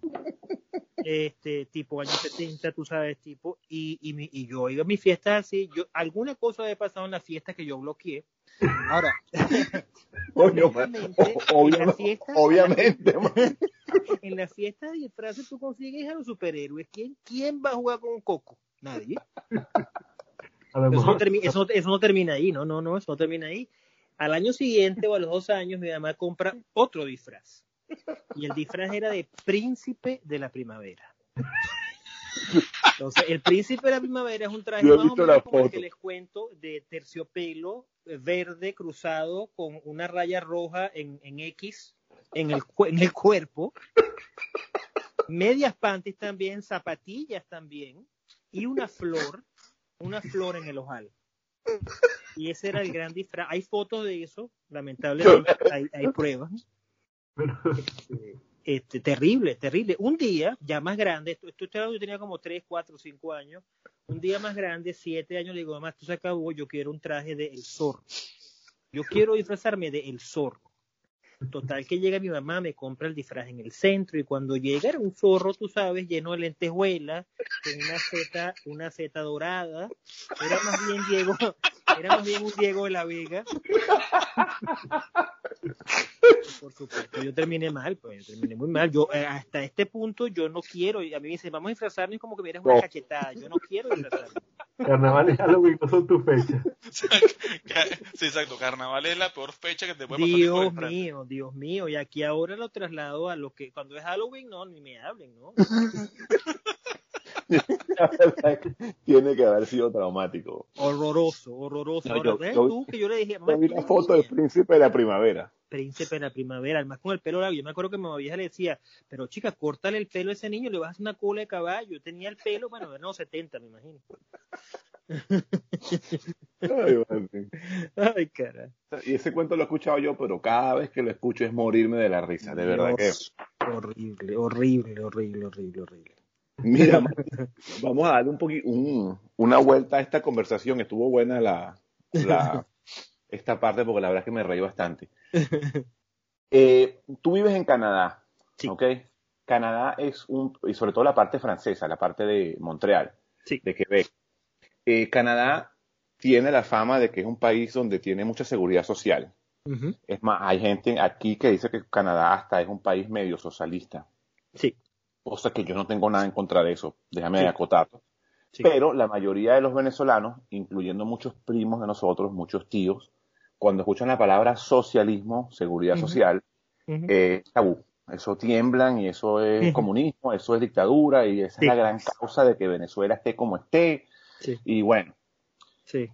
<laughs> este tipo años 70, tú sabes, tipo, y, y, y yo iba a mi fiesta así, yo, alguna cosa había pasado en la fiesta que yo bloqueé. Ahora, <laughs> obviamente, obviamente, en la fiesta <laughs> de disfraces tú consigues a los superhéroes. ¿Quién, quién va a jugar con Coco? Nadie. Eso no, termina, eso, eso no termina ahí, no, no, no, eso no termina ahí. Al año siguiente o a los dos años mi mamá compra otro disfraz. Y el disfraz era de príncipe de la primavera. Entonces, el príncipe de la primavera es un traje más o menos como el que les cuento de terciopelo eh, verde cruzado con una raya roja en, en X en el, en el cuerpo, medias panties también, zapatillas también, y una flor, una flor en el ojal. Y ese era el gran disfraz. Hay fotos de eso, lamentablemente, hay, hay pruebas. <laughs> Este, este, terrible, terrible. Un día, ya más grande, esto, esto yo tenía como 3, 4, 5 años, un día más grande, 7 años, le digo, mamá, esto se acabó, yo quiero un traje de El Zorro. Yo quiero disfrazarme de El Zorro. Total que llega mi mamá, me compra el disfraz en el centro y cuando llega era un zorro, tú sabes, lleno de lentejuelas, con una seta, una seta dorada. Era más bien Diego, era más bien un Diego de la Vega. Por supuesto, yo terminé mal, pues yo terminé muy mal. Yo eh, hasta este punto yo no quiero, y a mí me dicen, vamos a disfrazarnos como que me una cachetada. Yo no quiero disfrazarme. Carnaval y Halloween no son tus fechas. <laughs> sí, exacto. Carnaval es la peor fecha que te puede pasar. Dios mío, Dios mío. Y aquí ahora lo traslado a lo que cuando es Halloween, no, ni me hablen, ¿no? <laughs> <laughs> Tiene que haber sido traumático. Horroroso, horroroso. Ahora, ves tú que yo le dije, vi la foto del príncipe de la primavera. Príncipe de la primavera, además con el pelo largo. Yo me acuerdo que mi mamá vieja le decía, pero chica, córtale el pelo a ese niño, le vas a hacer una cola de caballo. Tenía el pelo, bueno, de los 70, me imagino. <laughs> Ay, cara. Y ese cuento lo he escuchado yo, pero cada vez que lo escucho es morirme de la risa, de verdad que. Horrible, horrible, horrible, horrible, horrible. Mira, <laughs> vamos a darle un poquito, una vuelta a esta conversación. Estuvo buena la, la, <laughs> esta parte porque la verdad es que me reí bastante. Eh, tú vives en Canadá, ¿ok? Canadá es un, y sobre todo la parte francesa, la parte de Montreal, de Quebec. Eh, Canadá tiene la fama de que es un país donde tiene mucha seguridad social. Es más, hay gente aquí que dice que Canadá hasta es un país medio socialista. Sí cosa que yo no tengo nada en contra de eso, déjame acotarlo. Pero la mayoría de los venezolanos, incluyendo muchos primos de nosotros, muchos tíos, cuando escuchan la palabra socialismo, seguridad social, eh, tabú. Eso tiemblan y eso es comunismo, eso es dictadura y esa es la gran causa de que Venezuela esté como esté. Y bueno,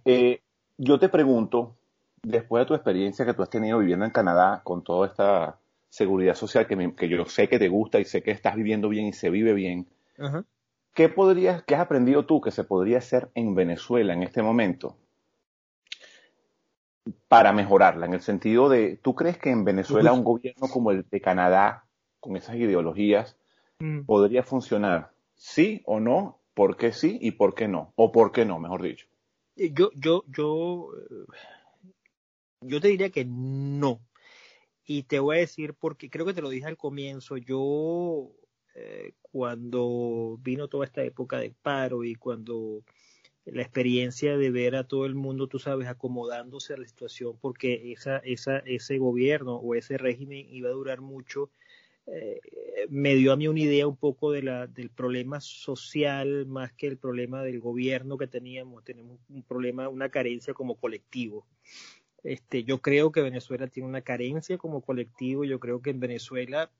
eh, yo te pregunto, después de tu experiencia que tú has tenido viviendo en Canadá con toda esta seguridad social que, que yo sé que te gusta y sé que estás viviendo bien y se vive bien. ¿Qué podrías, qué has aprendido tú que se podría hacer en Venezuela en este momento para mejorarla? En el sentido de, ¿tú crees que en Venezuela un gobierno como el de Canadá, con esas ideologías, mm. podría funcionar? ¿Sí o no? ¿Por qué sí y por qué no? O por qué no, mejor dicho. Yo, yo, yo, yo te diría que no. Y te voy a decir porque creo que te lo dije al comienzo, yo eh, cuando vino toda esta época de paro y cuando la experiencia de ver a todo el mundo, tú sabes, acomodándose a la situación, porque esa, esa, ese gobierno o ese régimen iba a durar mucho, eh, me dio a mí una idea un poco de la, del problema social más que el problema del gobierno que teníamos. Tenemos un problema, una carencia como colectivo. Este, yo creo que Venezuela tiene una carencia como colectivo. Yo creo que en Venezuela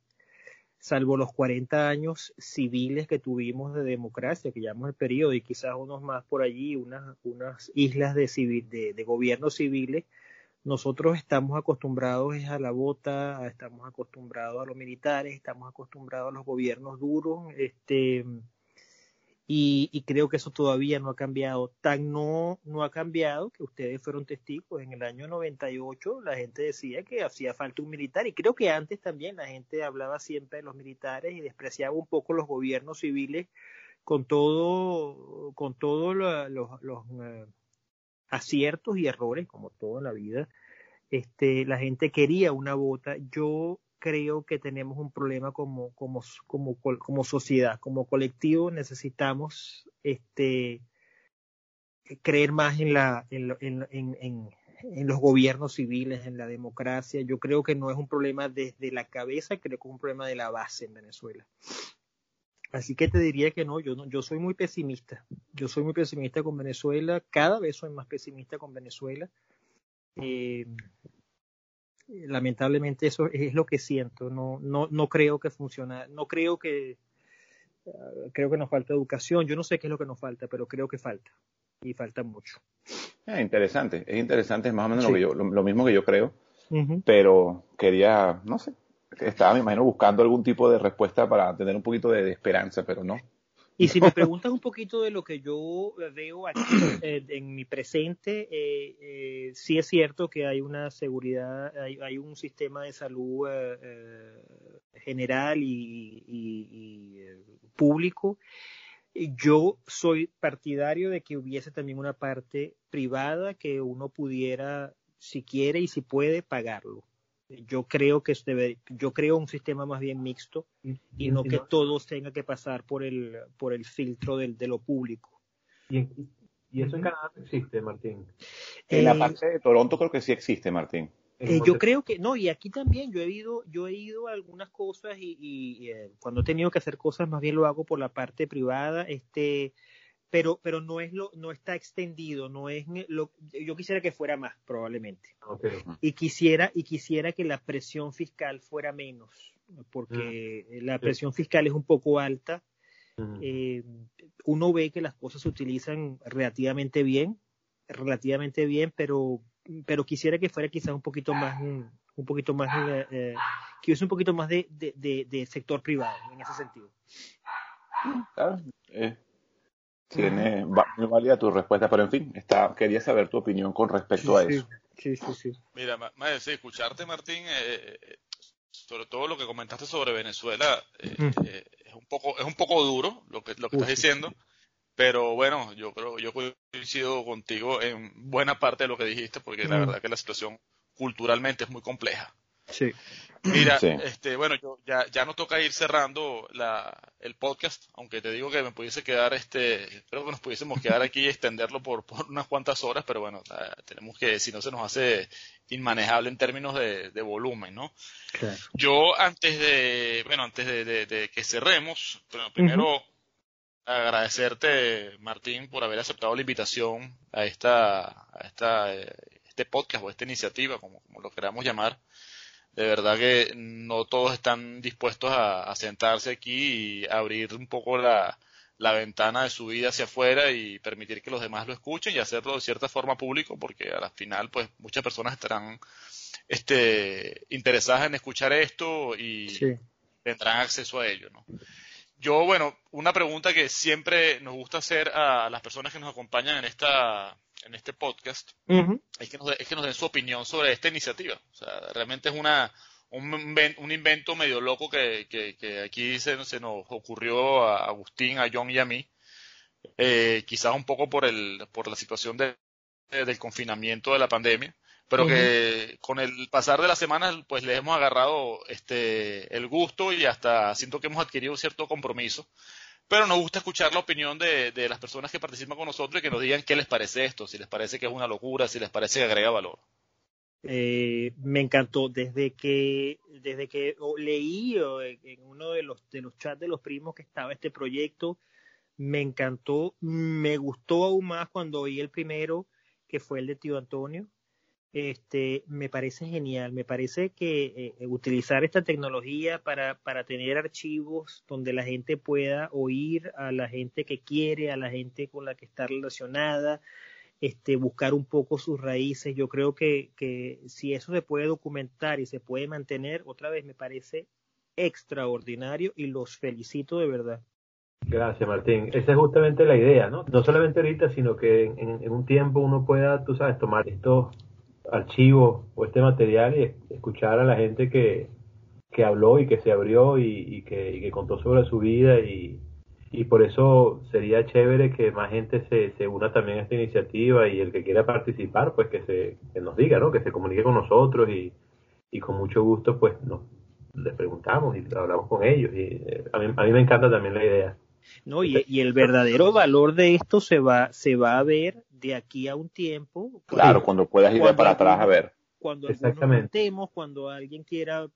salvo los 40 años civiles que tuvimos de democracia, que llamamos el periodo, y quizás unos más por allí, unas, unas islas de, civil, de, de gobiernos civiles, nosotros estamos acostumbrados a la bota, estamos acostumbrados a los militares, estamos acostumbrados a los gobiernos duros, este, y, creo que eso todavía no ha cambiado. Tan no, no ha cambiado que ustedes fueron testigos. En el año 98 la gente decía que hacía falta un militar y creo que antes también la gente hablaba siempre de los militares y despreciaba un poco los gobiernos civiles con todo, con todos los, eh, aciertos y errores, como todo en la vida. Este, la gente quería una bota. Yo creo que tenemos un problema como, como, como, como sociedad, como colectivo necesitamos este, creer más en, la, en, en, en, en, los gobiernos civiles, en la democracia. Yo creo que no es un problema desde la cabeza, creo que es un problema de la base en Venezuela. Así que te diría que no, yo no, yo soy muy pesimista. Yo soy muy pesimista con Venezuela, cada vez soy más pesimista con Venezuela. Eh, lamentablemente eso es lo que siento. No, no, no creo que funcione. No creo que ah, creo que nos falta educación. Yo no sé qué es lo que nos falta, pero creo que falta y falta mucho. Es interesante, es interesante, es más o menos lo, que yo, lo, mismo que yo creo, pero quería, no sé, estaba, me imagino, buscando algún tipo de respuesta para tener un poquito de esperanza, pero no. Y si me <laughs> preguntas un poquito de lo que yo veo aquí eh, en mi presente, eh, eh, sí es cierto que hay una seguridad, hay, un sistema de salud general y, y público. Yo soy partidario de que hubiese también una parte privada que uno pudiera, si quiere y si puede, pagarlo yo creo que debe, yo creo un sistema más bien mixto y no que todos tengan que pasar por el por el filtro del, de lo público. ¿Y, y eso en Canadá existe, Martín? En la eh, parte de Toronto creo que sí existe, Martín. Eh, yo creo que no y aquí también yo he ido yo he ido a algunas cosas y, y eh, cuando he tenido que hacer cosas más bien lo hago por la parte privada este pero pero no es lo no está extendido no es lo yo quisiera que fuera más probablemente. Y quisiera y quisiera que la presión fiscal fuera menos porque mm. la presión fiscal es un poco alta. Mm. eh, uno ve que las cosas se utilizan relativamente bien relativamente bien pero pero quisiera que fuera quizás un poquito más un poquito más eh, eh, que hubiese un poquito más de, de, de, sector privado en ese sentido. Claro eh, tiene muy válida tu respuesta, pero en fin, está, quería saber tu opinión con respecto a eso. Sí, sí, sí. Mira, más escucharte, Martín, eh, eh, sobre todo lo que comentaste sobre Venezuela, eh, es un poco es un poco duro lo que lo que estás diciendo, pero bueno, yo creo yo coincido contigo en buena parte de lo que dijiste, porque la verdad que la situación culturalmente es muy compleja. Sí. Mira, este, bueno, yo, ya, ya nos toca ir cerrando la, el podcast, aunque te digo que me pudiese quedar, este, espero que nos pudiésemos quedar aquí y extenderlo por, por unas cuantas horas, pero bueno, tenemos que, si no se nos hace inmanejable en términos de, de volumen, ¿no? Yo antes de, bueno, antes de, de, que cerremos, bueno, primero agradecerte, Martín, por haber aceptado la invitación a esta, a esta, eh, este podcast o esta iniciativa, como, como lo queramos llamar de verdad que no todos están dispuestos a, sentarse aquí y abrir un poco la, ventana de su vida hacia afuera y permitir que los demás lo escuchen y hacerlo de cierta forma público porque al final pues muchas personas estarán este interesadas en escuchar esto y tendrán acceso a ello, ¿no? Yo, bueno, una pregunta que siempre nos gusta hacer a las personas que nos acompañan en esta en este podcast es, que nos, es que nos den su opinión sobre esta iniciativa. O sea, realmente es una un, invento medio loco que, que, aquí se, se, nos ocurrió a Agustín, a John y a mí. Eh, quizás un poco por el por la situación de, del confinamiento de la pandemia pero que con el pasar de las semanas pues le hemos agarrado este el gusto y hasta siento que hemos adquirido cierto compromiso pero nos gusta escuchar la opinión de, de las personas que participan con nosotros y que nos digan qué les parece esto, si les parece que es una locura, si les parece que agrega valor. Eh, me encantó. Desde que desde que leí en uno de los de los chats de los primos que estaba este proyecto me encantó. Me gustó aún más cuando oí el primero que fue el de tío Antonio este me parece genial me parece que eh, utilizar esta tecnología para para tener archivos donde la gente pueda oír a la gente que quiere a la gente con la que está relacionada este, buscar un poco sus raíces. Yo creo que, que si eso se puede documentar y se puede mantener, otra vez me parece extraordinario y los felicito de verdad. Gracias, Martín. Esa es justamente la idea, ¿no? No solamente ahorita, sino que en, un tiempo uno pueda, tú sabes, tomar estos archivos o este material y escuchar a la gente que, que habló y que se abrió y, que, y que contó sobre su vida y, y por eso sería chévere que más gente se, se una también a esta iniciativa y el que quiera participar, pues que, se, que nos diga, ¿no? Que se comunique con nosotros y, y con mucho gusto, pues nos les preguntamos y hablamos con ellos. Y eh, a, mí, a mí me encanta también la idea. No, y, y, el verdadero valor de esto se va, se va a ver de aquí a un tiempo. Claro, cuando puedas ir para atrás a ver. Cuando Exactamente. cuando alguien quiera,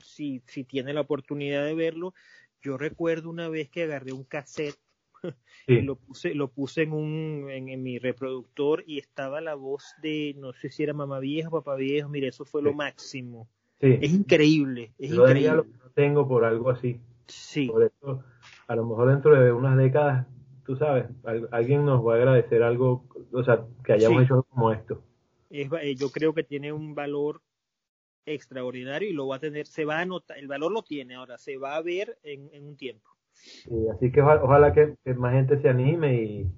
si, si tiene la oportunidad de verlo, yo recuerdo una vez que agarré un cassette <laughs> y lo puse, lo puse en un, en, mi reproductor y estaba la voz de, no sé si era mamá vieja o papá viejo, mire, eso fue lo máximo. Es increíble, es increíble. Lo tengo por algo así. Sí. Por eso, a lo mejor dentro de unas décadas, tú sabes, alguien nos va a agradecer algo, o sea, que hayamos hecho como esto. Es, eh, yo creo que tiene un valor extraordinario y lo va a tener, se va a notar, el valor lo tiene ahora, se va a ver en, un tiempo. así que ojalá, que, más gente se anime y,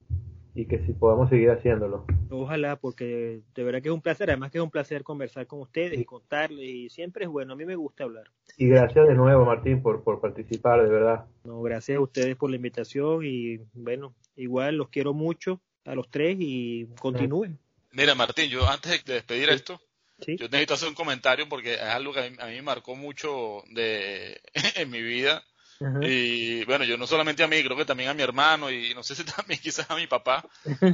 y que si podamos seguir haciéndolo. Ojalá, porque de verdad que es un placer, además que es un placer conversar con ustedes y contarles, y siempre es bueno, a mí me gusta hablar. Y gracias de nuevo, Martín, por, por participar, de verdad. No, gracias a ustedes por la invitación y bueno, igual los quiero mucho a los tres y continúen. Mira, Martín, yo antes de despedir esto, yo necesito hacer un comentario porque es algo que a mí, me marcó mucho de, <laughs> en mi vida. Y bueno, yo no solamente a mí, creo que también a mi hermano y no sé si <laughs> también quizás a mi papá,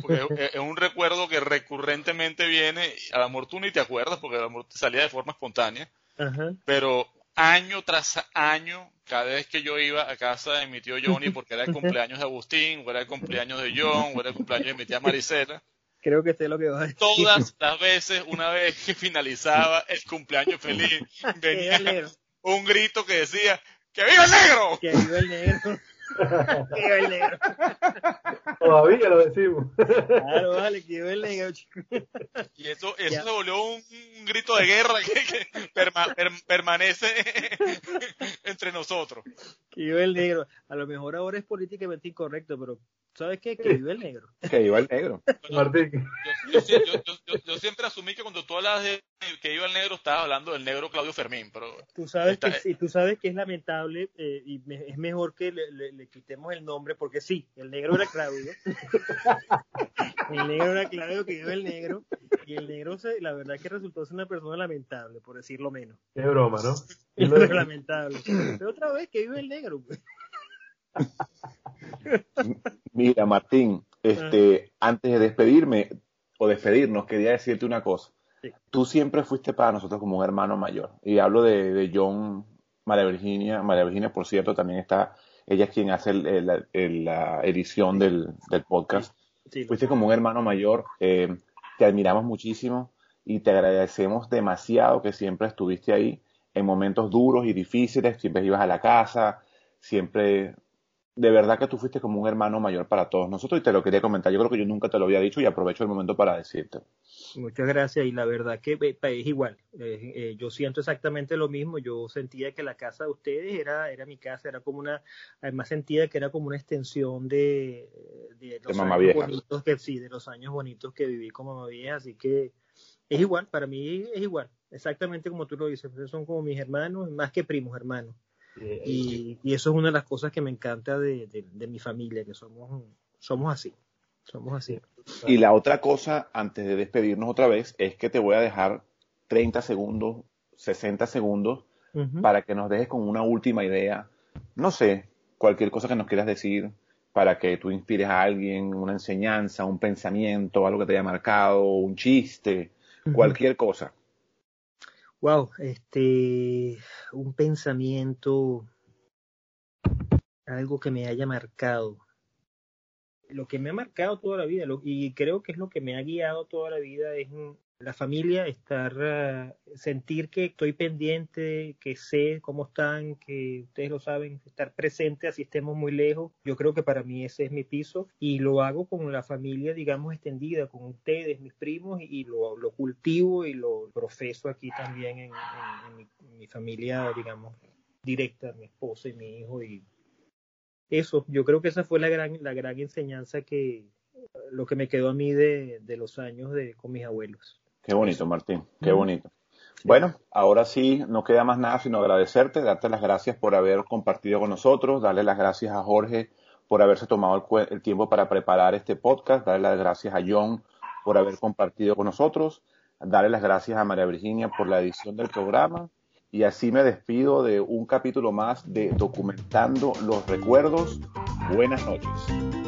porque es, un recuerdo que recurrentemente viene, a lo mejor tú ni te acuerdas porque a lo mejor salía de forma espontánea, pero año tras año, cada vez que yo iba a casa de mi tío Johnny, <laughs> porque era el cumpleaños de Agustín, o era el cumpleaños de John, o era el cumpleaños de mi tía Maricela, Creo que sé lo que vas a decir. Todas las veces, una vez que finalizaba el cumpleaños feliz, <laughs> venía un grito que decía, ¡Que viva el negro! <laughs> ¡Que viva el negro! <laughs> ¡Que viva el negro! Todavía lo decimos. Claro, vale, que viva el negro, Y eso, eso se volvió un, grito de guerra que, permanece <laughs> entre nosotros. Que viva el negro. A lo mejor ahora es políticamente incorrecto, pero ¿Sabes qué? Que vive el negro. <laughs> Que viva el negro. Martín. Yo, siempre asumí que cuando tú hablas de que iba el negro, estabas hablando del negro Claudio Fermín, pero... Tú sabes, que, sí, tú sabes que es lamentable eh, y es mejor que le, quitemos el nombre, porque sí, el negro era Claudio. <laughs> el negro era Claudio, que vive el negro. Y el negro, se, la verdad que resultó ser una persona lamentable, por decirlo menos. Qué broma, ¿no? <laughs> Es lamentable. Pero otra vez, que vive el negro. Mira, Martín, este, antes de despedirme o despedirnos, quería decirte una cosa. Tú siempre fuiste para nosotros como un hermano mayor. Y hablo de, John, María Virginia. María Virginia, por cierto, también está, ella es quien hace la edición del, podcast. fuiste como un hermano mayor. Eh, te admiramos muchísimo y te agradecemos demasiado que siempre estuviste ahí en momentos duros y difíciles. Siempre ibas a la casa, siempre de verdad que tú fuiste como un hermano mayor para todos nosotros y te lo quería comentar. Yo creo que yo nunca te lo había dicho y aprovecho el momento para decirte. Muchas gracias y la verdad que es igual. Eh, eh, yo siento exactamente lo mismo. Yo sentía que la casa de ustedes era, era mi casa, era como una, además sentía que era como una extensión de, de los años bonitos que sí, de los años bonitos que viví como mamá vieja. Así que es igual, para mí es igual, exactamente como tú lo dices. Son como mis hermanos, más que primos hermanos. Y, eso es una de las cosas que me encanta de, mi familia, que somos, somos así. Somos así. Y la otra cosa, antes de despedirnos otra vez, es que te voy a dejar 30 segundos, 60 segundos, para que nos dejes con una última idea. No sé, cualquier cosa que nos quieras decir, para que tú inspires a alguien, una enseñanza, un pensamiento, algo que te haya marcado, un chiste, cualquier cosa. Wow, este, un pensamiento, algo que me haya marcado. Lo que me ha marcado toda la vida, y creo que es lo que me ha guiado toda la vida, es la familia, estar, ah, sentir que estoy pendiente, que sé cómo están, que ustedes lo saben, estar presente así estemos muy lejos. Yo creo que para mí ese es mi piso y lo hago con la familia, digamos, extendida, con ustedes, mis primos, y lo, lo cultivo y lo profeso aquí también en, mi, familia, digamos, directa, mi esposa y mi hijo. Y eso, yo creo que esa fue la gran, la gran enseñanza que, lo que me quedó a mí de, de los años de, con mis abuelos. Qué bonito, Martín, qué bonito. Bueno, ahora sí, no queda más nada sino agradecerte, darte las gracias por haber compartido con nosotros, darle las gracias a Jorge por haberse tomado el, tiempo para preparar este podcast, darle las gracias a John por haber compartido con nosotros, darle las gracias a María Virginia por la edición del programa y así me despido de un capítulo más de Documentando los Recuerdos. Buenas noches.